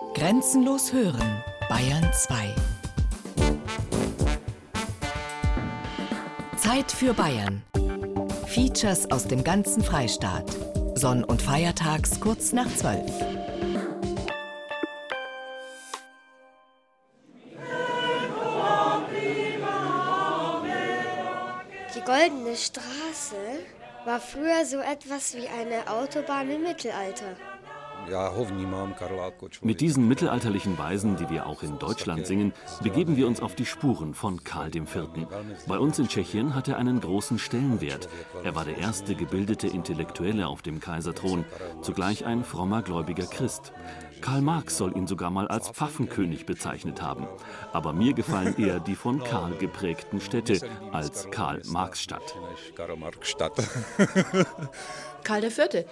Grenzenlos hören, Bayern 2. Zeit für Bayern. Features aus dem ganzen Freistaat. Sonn- und Feiertags kurz nach 12. Die Goldene Straße war früher so etwas wie eine Autobahn im Mittelalter. Mit diesen mittelalterlichen Weisen, die wir auch in Deutschland singen, begeben wir uns auf die Spuren von Karl IV. Bei uns in Tschechien hat er einen großen Stellenwert. Er war der erste gebildete Intellektuelle auf dem Kaiserthron, zugleich ein frommer gläubiger Christ. Karl Marx soll ihn sogar mal als Pfaffenkönig bezeichnet haben. Aber mir gefallen eher die von Karl geprägten Städte als Karl-Marx-Stadt. Karl IV.,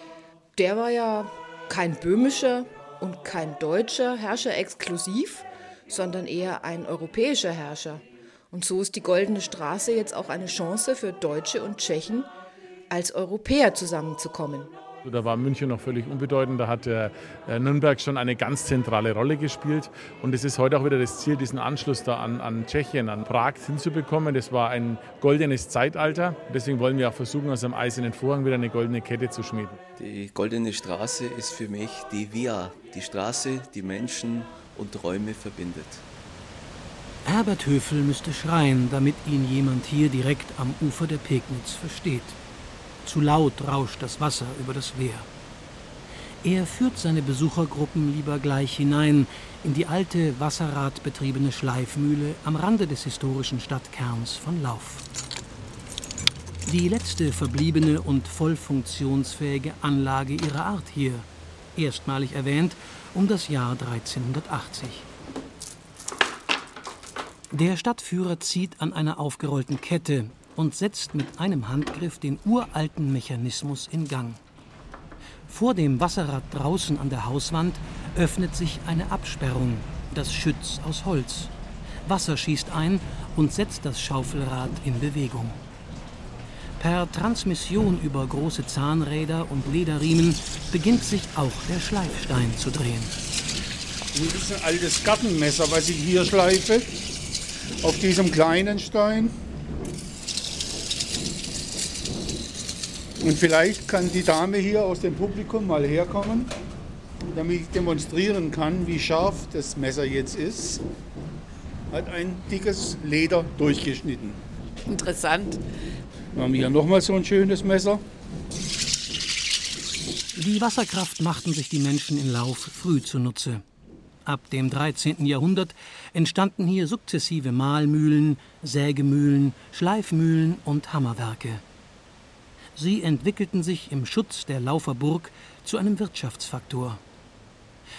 der war ja kein böhmischer und kein deutscher Herrscher exklusiv, sondern eher ein europäischer Herrscher. Und so ist die Goldene Straße jetzt auch eine Chance für Deutsche und Tschechen, als Europäer zusammenzukommen. Da war München noch völlig unbedeutend. Da hat der Nürnberg schon eine ganz zentrale Rolle gespielt. Und es ist heute auch wieder das Ziel, diesen Anschluss da an, an Tschechien, an Prag hinzubekommen. Das war ein goldenes Zeitalter. Deswegen wollen wir auch versuchen, aus dem eisernen Vorhang wieder eine goldene Kette zu schmieden. Die Goldene Straße ist für mich die Via, die Straße, die Menschen und Räume verbindet. Herbert Höfel müsste schreien, damit ihn jemand hier direkt am Ufer der Pegnitz versteht. Zu laut rauscht das Wasser über das Wehr. Er führt seine Besuchergruppen lieber gleich hinein in die alte wasserradbetriebene Schleifmühle am Rande des historischen Stadtkerns von Lauf. Die letzte verbliebene und voll funktionsfähige Anlage ihrer Art hier, erstmalig erwähnt um das Jahr 1380. Der Stadtführer zieht an einer aufgerollten Kette und setzt mit einem Handgriff den uralten Mechanismus in Gang. Vor dem Wasserrad draußen an der Hauswand öffnet sich eine Absperrung, das Schütz aus Holz. Wasser schießt ein und setzt das Schaufelrad in Bewegung. Per Transmission über große Zahnräder und Lederriemen beginnt sich auch der Schleifstein zu drehen. Das ist ein altes Gartenmesser, was ich hier schleife. Auf diesem kleinen Stein. Und vielleicht kann die Dame hier aus dem Publikum mal herkommen, damit ich demonstrieren kann, wie scharf das Messer jetzt ist. Hat ein dickes Leder durchgeschnitten. Interessant. Dann haben wir hier nochmal so ein schönes Messer. Die Wasserkraft machten sich die Menschen in Lauf früh zunutze. Ab dem 13. Jahrhundert entstanden hier sukzessive Mahlmühlen, Sägemühlen, Schleifmühlen und Hammerwerke. Sie entwickelten sich im Schutz der Laufer Burg zu einem Wirtschaftsfaktor.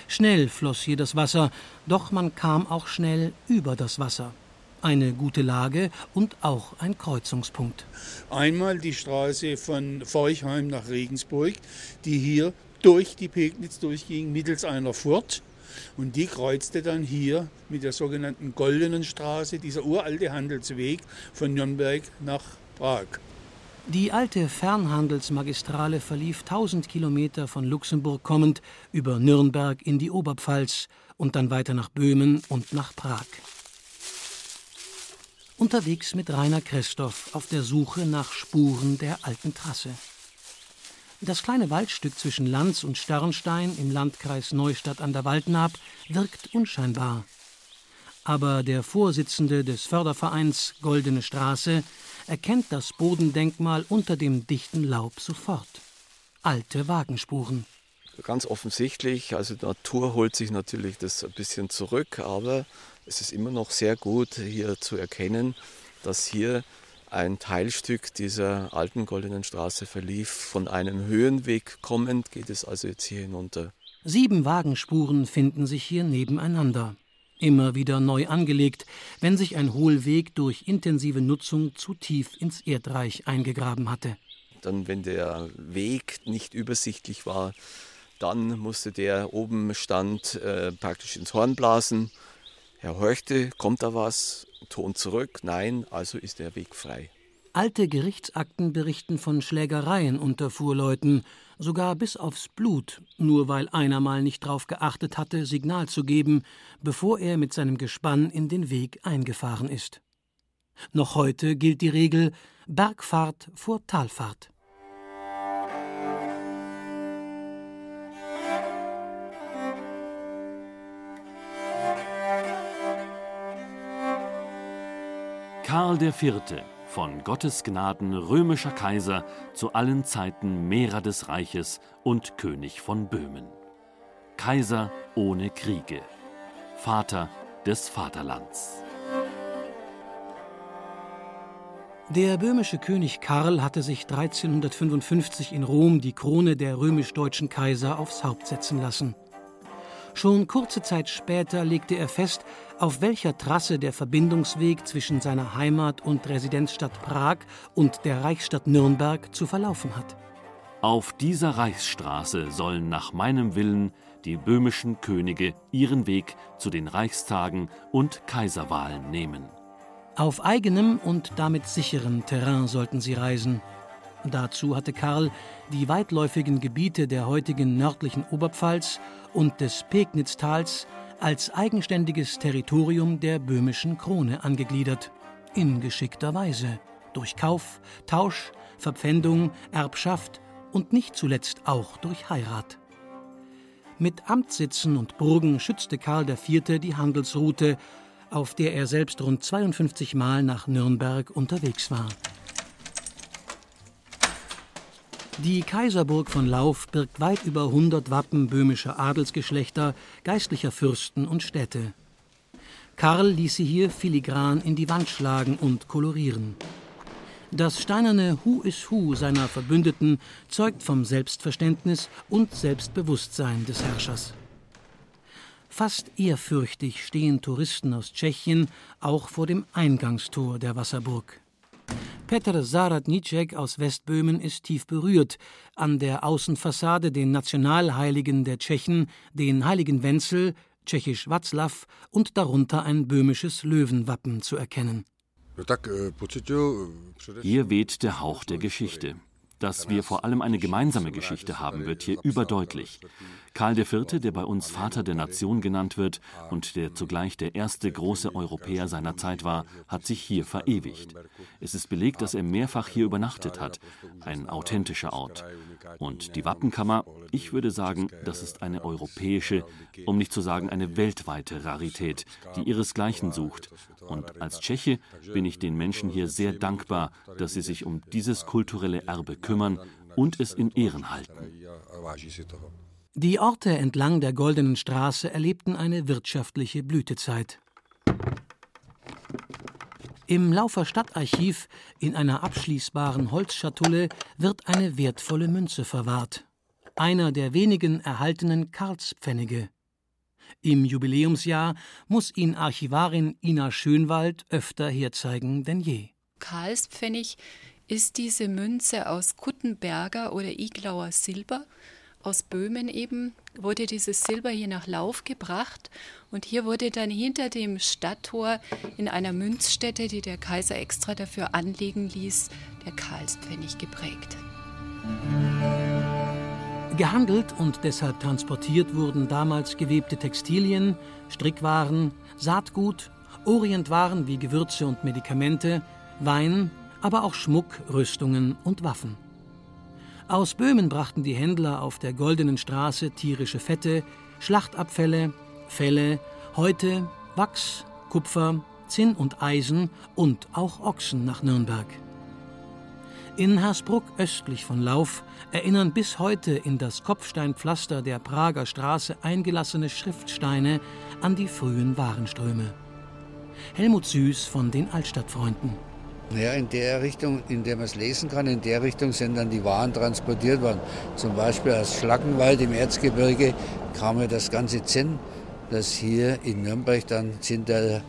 Schnell floss hier das Wasser, doch man kam auch schnell über das Wasser. Eine gute Lage und auch ein Kreuzungspunkt. Einmal die Straße von Forchheim nach Regensburg, die hier durch die Pegnitz durchging, mittels einer Furt. Und die kreuzte dann hier mit der sogenannten Goldenen Straße, dieser uralte Handelsweg von Nürnberg nach Prag. Die alte Fernhandelsmagistrale verlief 1000 Kilometer von Luxemburg kommend über Nürnberg in die Oberpfalz und dann weiter nach Böhmen und nach Prag. Unterwegs mit Rainer Christoph auf der Suche nach Spuren der alten Trasse. Das kleine Waldstück zwischen Lanz und Sternstein im Landkreis Neustadt an der Waldnaab wirkt unscheinbar. Aber der Vorsitzende des Fördervereins Goldene Straße erkennt das Bodendenkmal unter dem dichten Laub sofort. Alte Wagenspuren. Ganz offensichtlich, also die Natur holt sich natürlich das ein bisschen zurück, aber es ist immer noch sehr gut hier zu erkennen, dass hier ein Teilstück dieser alten Goldenen Straße verlief. Von einem Höhenweg kommend geht es also jetzt hier hinunter. Sieben Wagenspuren finden sich hier nebeneinander. Immer wieder neu angelegt, wenn sich ein Hohlweg durch intensive Nutzung zu tief ins Erdreich eingegraben hatte. Dann, wenn der Weg nicht übersichtlich war, dann musste der oben stand äh, praktisch ins Horn blasen. Er horchte, kommt da was? Ton zurück, nein, also ist der Weg frei. Alte Gerichtsakten berichten von Schlägereien unter Fuhrleuten, sogar bis aufs Blut, nur weil einer mal nicht drauf geachtet hatte, Signal zu geben, bevor er mit seinem Gespann in den Weg eingefahren ist. Noch heute gilt die Regel Bergfahrt vor Talfahrt. Karl IV., von Gottes Gnaden römischer Kaiser, zu allen Zeiten Mehrer des Reiches und König von Böhmen. Kaiser ohne Kriege, Vater des Vaterlands. Der böhmische König Karl hatte sich 1355 in Rom die Krone der römisch-deutschen Kaiser aufs Haupt setzen lassen. Schon kurze Zeit später legte er fest, auf welcher Trasse der Verbindungsweg zwischen seiner Heimat und Residenzstadt Prag und der Reichsstadt Nürnberg zu verlaufen hat. Auf dieser Reichsstraße sollen nach meinem Willen die böhmischen Könige ihren Weg zu den Reichstagen und Kaiserwahlen nehmen. Auf eigenem und damit sicherem Terrain sollten sie reisen. Dazu hatte Karl die weitläufigen Gebiete der heutigen nördlichen Oberpfalz und des Pegnitztals als eigenständiges Territorium der böhmischen Krone angegliedert, in geschickter Weise, durch Kauf, Tausch, Verpfändung, Erbschaft und nicht zuletzt auch durch Heirat. Mit Amtssitzen und Burgen schützte Karl IV. die Handelsroute, auf der er selbst rund 52 Mal nach Nürnberg unterwegs war. Die Kaiserburg von Lauf birgt weit über 100 Wappen böhmischer Adelsgeschlechter, geistlicher Fürsten und Städte. Karl ließ sie hier filigran in die Wand schlagen und kolorieren. Das steinerne Hu is Hu seiner Verbündeten zeugt vom Selbstverständnis und Selbstbewusstsein des Herrschers. Fast ehrfürchtig stehen Touristen aus Tschechien auch vor dem Eingangstor der Wasserburg. Petr Saradnicek aus Westböhmen ist tief berührt, an der Außenfassade den Nationalheiligen der Tschechen, den heiligen Wenzel, tschechisch Václav und darunter ein böhmisches Löwenwappen zu erkennen. Hier weht der Hauch der Geschichte. Dass wir vor allem eine gemeinsame Geschichte haben, wird hier überdeutlich. Karl IV., der bei uns Vater der Nation genannt wird und der zugleich der erste große Europäer seiner Zeit war, hat sich hier verewigt. Es ist belegt, dass er mehrfach hier übernachtet hat. Ein authentischer Ort. Und die Wappenkammer, ich würde sagen, das ist eine europäische, um nicht zu sagen eine weltweite Rarität, die ihresgleichen sucht. Und als Tscheche bin ich den Menschen hier sehr dankbar, dass sie sich um dieses kulturelle Erbe kümmern und es in Ehren halten. Die Orte entlang der Goldenen Straße erlebten eine wirtschaftliche Blütezeit. Im Laufer Stadtarchiv in einer abschließbaren Holzschatulle wird eine wertvolle Münze verwahrt. Einer der wenigen erhaltenen Karlspfennige. Im Jubiläumsjahr muss ihn Archivarin Ina Schönwald öfter herzeigen denn je. Karlspfennig ist diese Münze aus Kuttenberger oder Iglauer Silber. Aus Böhmen eben wurde dieses Silber hier nach Lauf gebracht und hier wurde dann hinter dem Stadttor in einer Münzstätte, die der Kaiser extra dafür anlegen ließ, der Karlspfennig geprägt. Gehandelt und deshalb transportiert wurden damals gewebte Textilien, Strickwaren, Saatgut, Orientwaren wie Gewürze und Medikamente, Wein, aber auch Schmuck, Rüstungen und Waffen. Aus Böhmen brachten die Händler auf der Goldenen Straße tierische Fette, Schlachtabfälle, Felle, Häute, Wachs, Kupfer, Zinn und Eisen und auch Ochsen nach Nürnberg. In Hersbruck östlich von Lauf erinnern bis heute in das Kopfsteinpflaster der Prager Straße eingelassene Schriftsteine an die frühen Warenströme. Helmut Süß von den Altstadtfreunden. Ja, in der Richtung, in der man es lesen kann, in der Richtung sind dann die Waren transportiert worden. Zum Beispiel aus Schlackenwald im Erzgebirge kam ja das ganze Zinn, das hier in Nürnberg dann Zinnteil,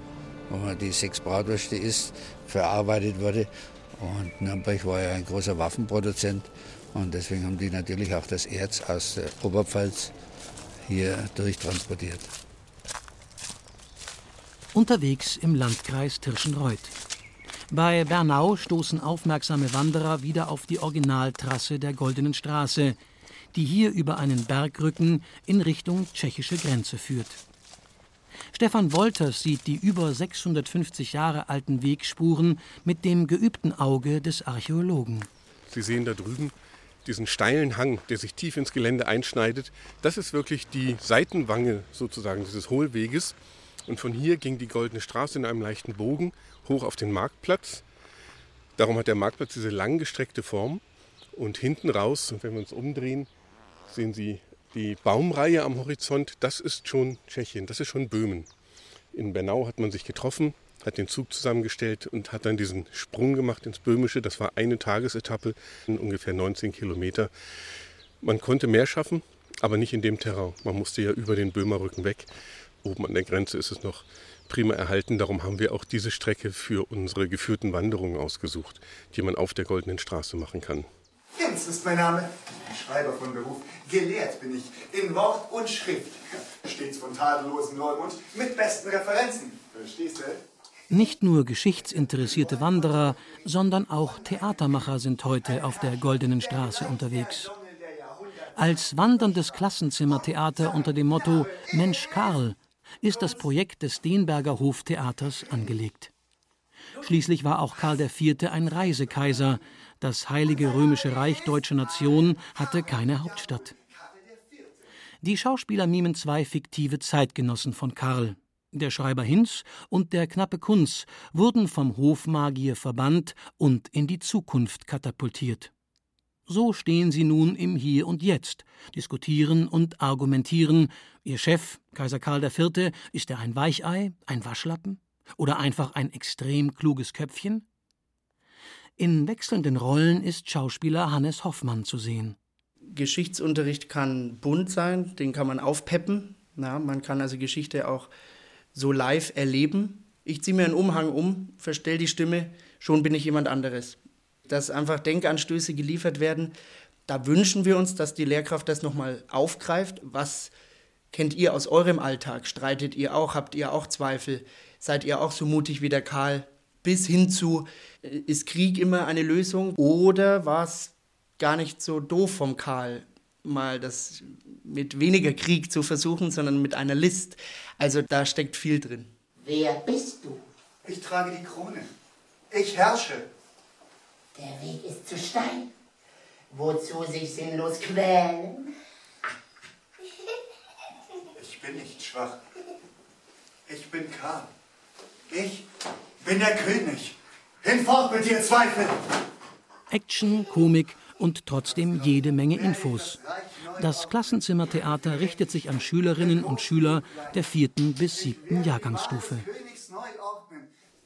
wo man die sechs Bratwürste isst, verarbeitet wurde. Und Nürnberg war ja ein großer Waffenproduzent und deswegen haben die natürlich auch das Erz aus der Oberpfalz hier durchtransportiert. Unterwegs im Landkreis Tirschenreuth. Bei Bernau stoßen aufmerksame Wanderer wieder auf die Originaltrasse der Goldenen Straße, die hier über einen Bergrücken in Richtung tschechische Grenze führt. Stefan Wolters sieht die über 650 Jahre alten Wegspuren mit dem geübten Auge des Archäologen. Sie sehen da drüben diesen steilen Hang, der sich tief ins Gelände einschneidet. Das ist wirklich die Seitenwange sozusagen dieses Hohlweges. Und von hier ging die Goldene Straße in einem leichten Bogen hoch auf den Marktplatz. Darum hat der Marktplatz diese langgestreckte Form. Und hinten raus, wenn wir uns umdrehen, sehen Sie die Baumreihe am Horizont. Das ist schon Tschechien, das ist schon Böhmen. In Bernau hat man sich getroffen, hat den Zug zusammengestellt und hat dann diesen Sprung gemacht ins Böhmische. Das war eine Tagesetappe, ungefähr 19 Kilometer. Man konnte mehr schaffen, aber nicht in dem Terrain. Man musste ja über den Böhmerrücken weg. Oben an der Grenze ist es noch prima erhalten. Darum haben wir auch diese Strecke für unsere geführten Wanderungen ausgesucht, die man auf der Goldenen Straße machen kann. Jens ist mein Name. Schreiber von Beruf. Gelehrt bin ich in Wort und Schrift. Stets von tadellosem Neumund mit besten Referenzen. Verstehst du? Nicht nur geschichtsinteressierte Wanderer, sondern auch Theatermacher sind heute auf der Goldenen Straße unterwegs. Als wanderndes Klassenzimmertheater unter dem Motto Mensch Karl ist das Projekt des Steenberger Hoftheaters angelegt. Schließlich war auch Karl IV. ein Reisekaiser. Das Heilige Römische Reich Deutsche Nation hatte keine Hauptstadt. Die Schauspieler mimen zwei fiktive Zeitgenossen von Karl, der Schreiber Hinz und der knappe Kunz wurden vom Hofmagier verbannt und in die Zukunft katapultiert. So stehen sie nun im Hier und Jetzt, diskutieren und argumentieren. Ihr Chef, Kaiser Karl IV., ist er ein Weichei, ein Waschlappen oder einfach ein extrem kluges Köpfchen? In wechselnden Rollen ist Schauspieler Hannes Hoffmann zu sehen. Geschichtsunterricht kann bunt sein, den kann man aufpeppen. Na, man kann also Geschichte auch so live erleben. Ich ziehe mir einen Umhang um, verstell die Stimme, schon bin ich jemand anderes. Dass einfach Denkanstöße geliefert werden, da wünschen wir uns, dass die Lehrkraft das nochmal aufgreift. Was kennt ihr aus eurem Alltag? Streitet ihr auch? Habt ihr auch Zweifel? Seid ihr auch so mutig wie der Karl? Bis hin zu, äh, ist Krieg immer eine Lösung? Oder war es gar nicht so doof vom Karl, mal das mit weniger Krieg zu versuchen, sondern mit einer List. Also da steckt viel drin. Wer bist du? Ich trage die Krone. Ich herrsche. Der Weg ist zu steil. Wozu sich sinnlos quälen? Ich bin nicht schwach. Ich bin Karl. Ich bin der König. Hinfort mit dir, Zweifel! Action, Komik und trotzdem jede Menge Infos. Das Klassenzimmertheater richtet sich an Schülerinnen und Schüler der vierten bis siebten Jahrgangsstufe.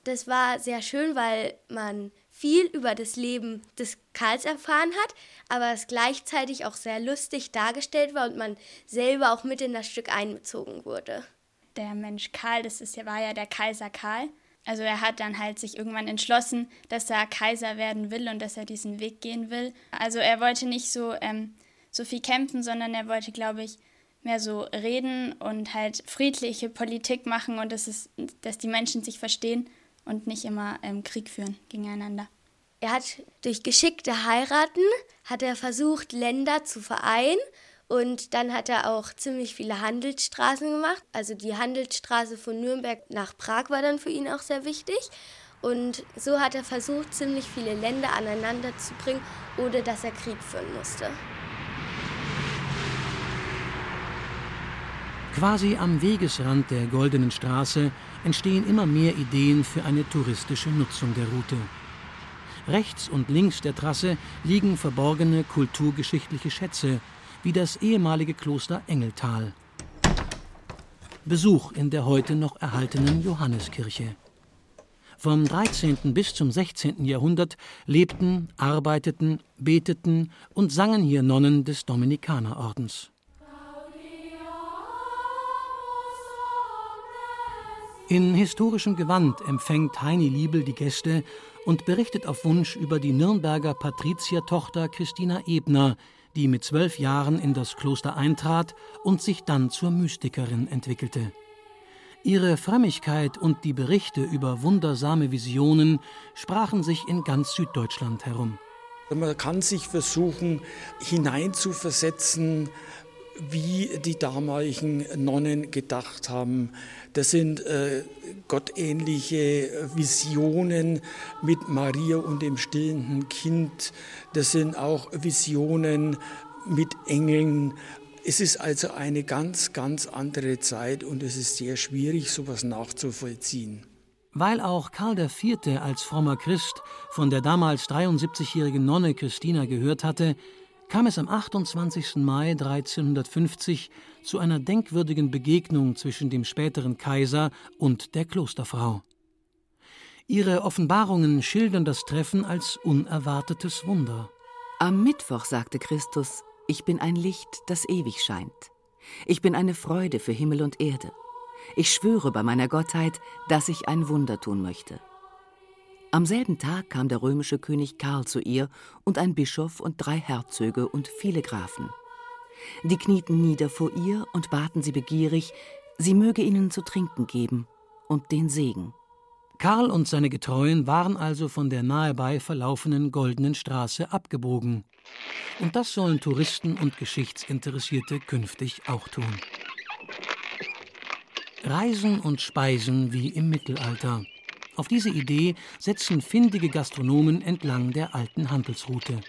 Das war sehr schön, weil man viel über das Leben des Karls erfahren hat, aber es gleichzeitig auch sehr lustig dargestellt war und man selber auch mit in das Stück einbezogen wurde. Der Mensch Karl, das ist, war ja der Kaiser Karl. Also er hat dann halt sich irgendwann entschlossen, dass er Kaiser werden will und dass er diesen Weg gehen will. Also er wollte nicht so, ähm, so viel kämpfen, sondern er wollte, glaube ich, mehr so reden und halt friedliche Politik machen und dass, es, dass die Menschen sich verstehen und nicht immer ähm, Krieg führen gegeneinander. Er hat durch geschickte Heiraten hat er versucht, Länder zu vereinen und dann hat er auch ziemlich viele Handelsstraßen gemacht. Also die Handelsstraße von Nürnberg nach Prag war dann für ihn auch sehr wichtig. Und so hat er versucht, ziemlich viele Länder aneinander zu bringen, ohne dass er Krieg führen musste. Quasi am Wegesrand der Goldenen Straße entstehen immer mehr Ideen für eine touristische Nutzung der Route. Rechts und links der Trasse liegen verborgene kulturgeschichtliche Schätze, wie das ehemalige Kloster Engeltal. Besuch in der heute noch erhaltenen Johanneskirche. Vom 13. bis zum 16. Jahrhundert lebten, arbeiteten, beteten und sangen hier Nonnen des Dominikanerordens. In historischem Gewand empfängt Heini Liebel die Gäste und berichtet auf Wunsch über die Nürnberger Patriziertochter Christina Ebner, die mit zwölf Jahren in das Kloster eintrat und sich dann zur Mystikerin entwickelte. Ihre Frömmigkeit und die Berichte über wundersame Visionen sprachen sich in ganz Süddeutschland herum. Man kann sich versuchen hineinzuversetzen, wie die damaligen Nonnen gedacht haben. Das sind äh, gottähnliche Visionen mit Maria und dem stillenden Kind. Das sind auch Visionen mit Engeln. Es ist also eine ganz, ganz andere Zeit und es ist sehr schwierig, sowas nachzuvollziehen. Weil auch Karl IV. als frommer Christ von der damals 73-jährigen Nonne Christina gehört hatte, kam es am 28. Mai 1350 zu einer denkwürdigen Begegnung zwischen dem späteren Kaiser und der Klosterfrau. Ihre Offenbarungen schildern das Treffen als unerwartetes Wunder. Am Mittwoch sagte Christus, ich bin ein Licht, das ewig scheint. Ich bin eine Freude für Himmel und Erde. Ich schwöre bei meiner Gottheit, dass ich ein Wunder tun möchte. Am selben Tag kam der römische König Karl zu ihr und ein Bischof und drei Herzöge und viele Grafen. Die knieten nieder vor ihr und baten sie begierig, sie möge ihnen zu trinken geben und den Segen. Karl und seine Getreuen waren also von der nahebei verlaufenen Goldenen Straße abgebogen. Und das sollen Touristen und Geschichtsinteressierte künftig auch tun. Reisen und Speisen wie im Mittelalter. Auf diese Idee setzen findige Gastronomen entlang der alten Handelsroute.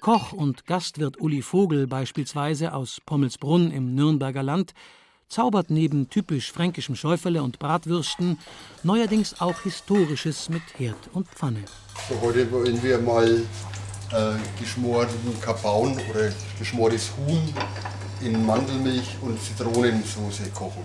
Koch und Gastwirt Uli Vogel beispielsweise aus Pommelsbrunn im Nürnberger Land zaubert neben typisch fränkischem Schäuferle und Bratwürsten neuerdings auch Historisches mit Herd und Pfanne. So, heute wollen wir mal äh, geschmorten Kabaun oder geschmortes Huhn in Mandelmilch und Zitronensauce kochen.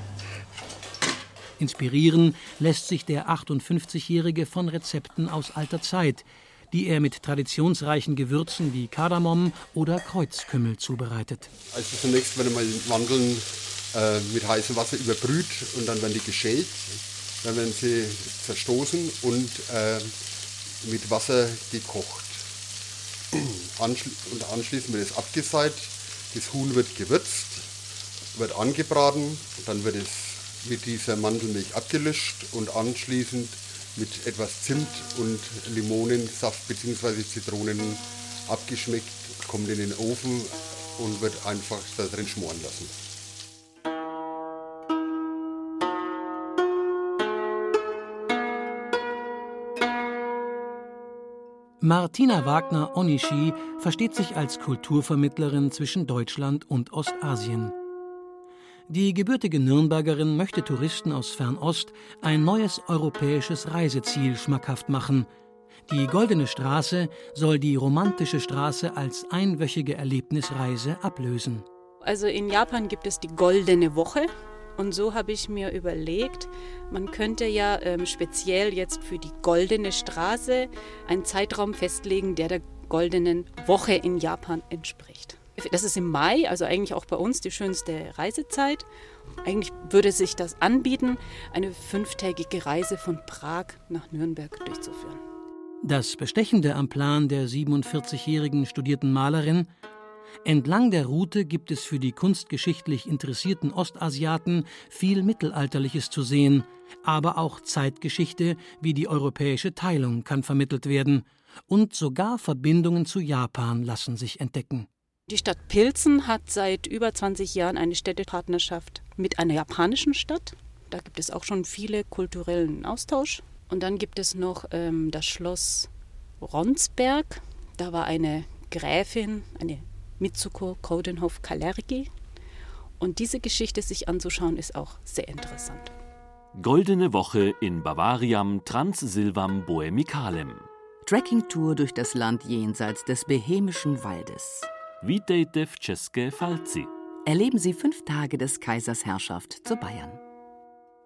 Inspirieren lässt sich der 58-Jährige von Rezepten aus alter Zeit, die er mit traditionsreichen Gewürzen wie Kardamom oder Kreuzkümmel zubereitet. Also zunächst werden mal Mandeln äh, mit heißem Wasser überbrüht und dann werden die geschält. Dann werden sie zerstoßen und äh, mit Wasser gekocht. Anschli und anschließend wird es abgeseit, das Huhn wird gewürzt, wird angebraten, dann wird es mit dieser Mandelmilch abgelöscht und anschließend mit etwas Zimt und Limonensaft bzw. Zitronen abgeschmeckt, kommt in den Ofen und wird einfach da drin schmoren lassen. Martina Wagner-Onishi versteht sich als Kulturvermittlerin zwischen Deutschland und Ostasien. Die gebürtige Nürnbergerin möchte Touristen aus Fernost ein neues europäisches Reiseziel schmackhaft machen. Die Goldene Straße soll die romantische Straße als einwöchige Erlebnisreise ablösen. Also in Japan gibt es die Goldene Woche. Und so habe ich mir überlegt, man könnte ja ähm, speziell jetzt für die Goldene Straße einen Zeitraum festlegen, der der Goldenen Woche in Japan entspricht. Das ist im Mai, also eigentlich auch bei uns die schönste Reisezeit. Eigentlich würde sich das anbieten, eine fünftägige Reise von Prag nach Nürnberg durchzuführen. Das Bestechende am Plan der 47-jährigen studierten Malerin Entlang der Route gibt es für die kunstgeschichtlich interessierten Ostasiaten viel Mittelalterliches zu sehen, aber auch Zeitgeschichte wie die europäische Teilung kann vermittelt werden, und sogar Verbindungen zu Japan lassen sich entdecken. Die Stadt Pilzen hat seit über 20 Jahren eine Städtepartnerschaft mit einer japanischen Stadt. Da gibt es auch schon viele kulturellen Austausch. Und dann gibt es noch ähm, das Schloss Ronsberg. Da war eine Gräfin, eine Mitsuko Kodenhoff Kalergi. Und diese Geschichte sich anzuschauen, ist auch sehr interessant. Goldene Woche in Bavariam Transsilvam Boemicalem. Trekkingtour durch das Land jenseits des Behemischen Waldes. Vitejte w České Falci. Erleben Sie fünf Tage des Kaisers Herrschaft zu Bayern.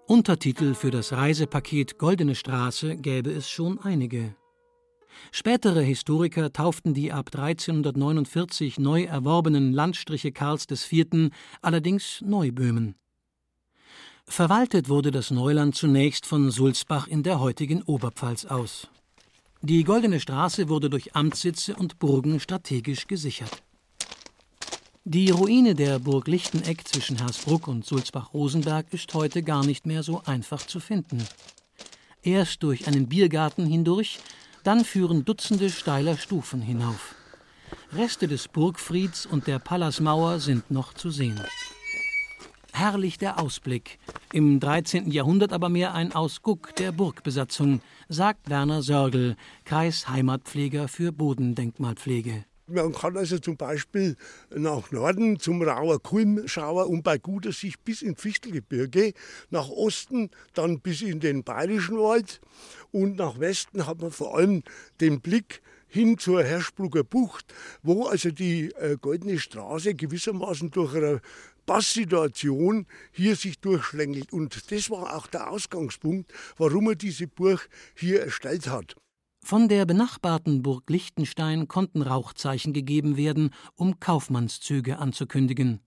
Untertitel für das Reisepaket Goldene Straße gäbe es schon einige. Spätere Historiker tauften die ab 1349 neu erworbenen Landstriche Karls IV. allerdings Neuböhmen. Verwaltet wurde das Neuland zunächst von Sulzbach in der heutigen Oberpfalz aus. Die Goldene Straße wurde durch Amtssitze und Burgen strategisch gesichert. Die Ruine der Burg Lichteneck zwischen Hersbruck und Sulzbach-Rosenberg ist heute gar nicht mehr so einfach zu finden. Erst durch einen Biergarten hindurch, dann führen Dutzende steiler Stufen hinauf. Reste des Burgfrieds und der Palasmauer sind noch zu sehen. Herrlich der Ausblick, im 13. Jahrhundert aber mehr ein Ausguck der Burgbesatzung, sagt Werner Sörgel, Kreisheimatpfleger für Bodendenkmalpflege. Man kann also zum Beispiel nach Norden zum Rauer Kulm schauen und bei guter Sicht bis ins Fichtelgebirge, nach Osten dann bis in den Bayerischen Wald und nach Westen hat man vor allem den Blick hin zur Herschbrucker Bucht, wo also die äh, Goldene Straße gewissermaßen durch eine Passsituation hier sich durchschlängelt. Und das war auch der Ausgangspunkt, warum er diese Burg hier erstellt hat. Von der benachbarten Burg Liechtenstein konnten Rauchzeichen gegeben werden, um Kaufmannszüge anzukündigen.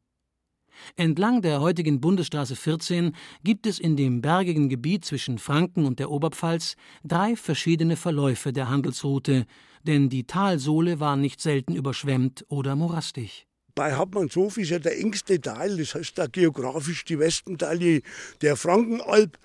Entlang der heutigen Bundesstraße 14 gibt es in dem bergigen Gebiet zwischen Franken und der Oberpfalz drei verschiedene Verläufe der Handelsroute, denn die Talsohle war nicht selten überschwemmt oder morastig. Bei Hauptmannshof ist ja der engste Teil, das heißt da geografisch die Westenteile der Frankenalb.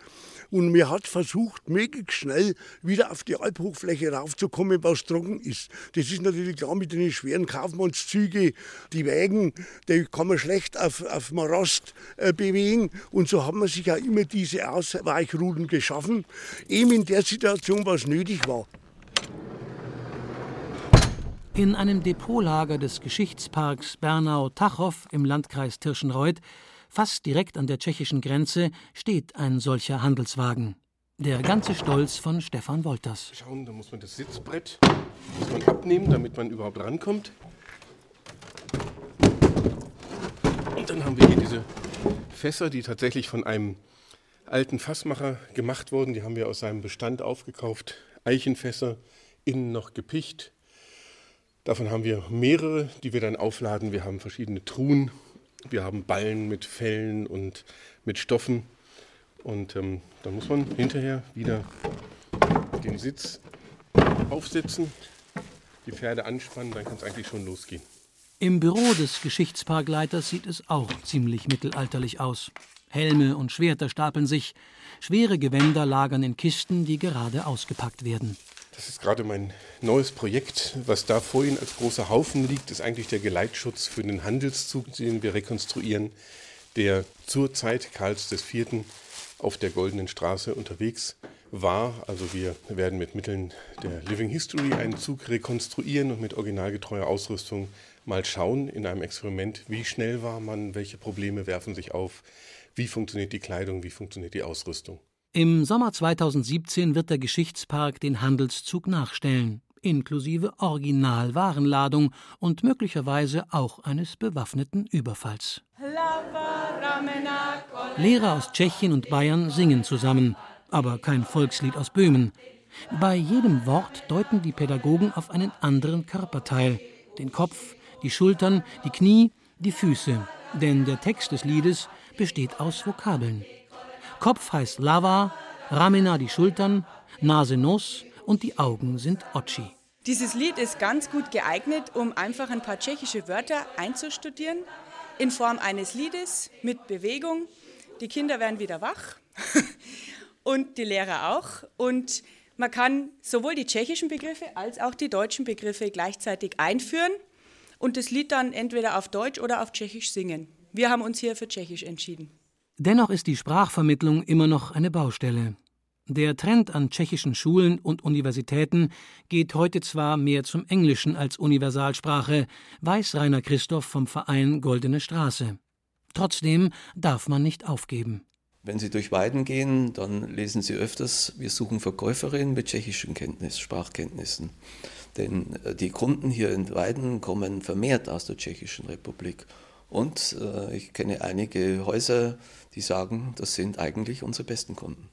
Und mir hat versucht, möglichst schnell wieder auf die Alphochfläche raufzukommen, was trocken ist. Das ist natürlich klar mit den schweren Kaufmannszügen, die Wägen, die kann man schlecht auf, auf Morast äh, bewegen. Und so haben wir sich ja immer diese Ausweichrouten geschaffen, eben in der Situation, was nötig war. In einem Depotlager des Geschichtsparks Bernau-Tachow im Landkreis Tirschenreuth Fast direkt an der tschechischen Grenze steht ein solcher Handelswagen. Der ganze Stolz von Stefan Wolters. Schauen, da muss man das Sitzbrett muss man abnehmen, damit man überhaupt rankommt. Und dann haben wir hier diese Fässer, die tatsächlich von einem alten Fassmacher gemacht wurden. Die haben wir aus seinem Bestand aufgekauft. Eichenfässer, innen noch gepicht. Davon haben wir mehrere, die wir dann aufladen. Wir haben verschiedene Truhen wir haben Ballen mit Fellen und mit Stoffen. Und ähm, dann muss man hinterher wieder den Sitz aufsetzen, die Pferde anspannen, dann kann es eigentlich schon losgehen. Im Büro des Geschichtsparkleiters sieht es auch ziemlich mittelalterlich aus. Helme und Schwerter stapeln sich, schwere Gewänder lagern in Kisten, die gerade ausgepackt werden. Das ist gerade mein neues Projekt. Was da vor Ihnen als großer Haufen liegt, ist eigentlich der Geleitschutz für den Handelszug, den wir rekonstruieren, der zur Zeit Karls IV. auf der Goldenen Straße unterwegs war. Also wir werden mit Mitteln der Living History einen Zug rekonstruieren und mit originalgetreuer Ausrüstung mal schauen in einem Experiment, wie schnell war man, welche Probleme werfen sich auf, wie funktioniert die Kleidung, wie funktioniert die Ausrüstung. Im Sommer 2017 wird der Geschichtspark den Handelszug nachstellen, inklusive Originalwarenladung und möglicherweise auch eines bewaffneten Überfalls. Lehrer aus Tschechien und Bayern singen zusammen, aber kein Volkslied aus Böhmen. Bei jedem Wort deuten die Pädagogen auf einen anderen Körperteil, den Kopf, die Schultern, die Knie, die Füße, denn der Text des Liedes besteht aus Vokabeln. Kopf heißt Lava, Ramena die Schultern, Nase Nuss und die Augen sind Ochi. Dieses Lied ist ganz gut geeignet, um einfach ein paar tschechische Wörter einzustudieren, in Form eines Liedes mit Bewegung. Die Kinder werden wieder wach und die Lehrer auch. Und man kann sowohl die tschechischen Begriffe als auch die deutschen Begriffe gleichzeitig einführen und das Lied dann entweder auf Deutsch oder auf Tschechisch singen. Wir haben uns hier für Tschechisch entschieden. Dennoch ist die Sprachvermittlung immer noch eine Baustelle. Der Trend an tschechischen Schulen und Universitäten geht heute zwar mehr zum Englischen als Universalsprache, weiß Rainer Christoph vom Verein Goldene Straße. Trotzdem darf man nicht aufgeben. Wenn Sie durch Weiden gehen, dann lesen Sie öfters, wir suchen Verkäuferinnen mit tschechischen Kenntnis, Sprachkenntnissen. Denn äh, die Kunden hier in Weiden kommen vermehrt aus der Tschechischen Republik. Und äh, ich kenne einige Häuser, die sagen, das sind eigentlich unsere besten Kunden.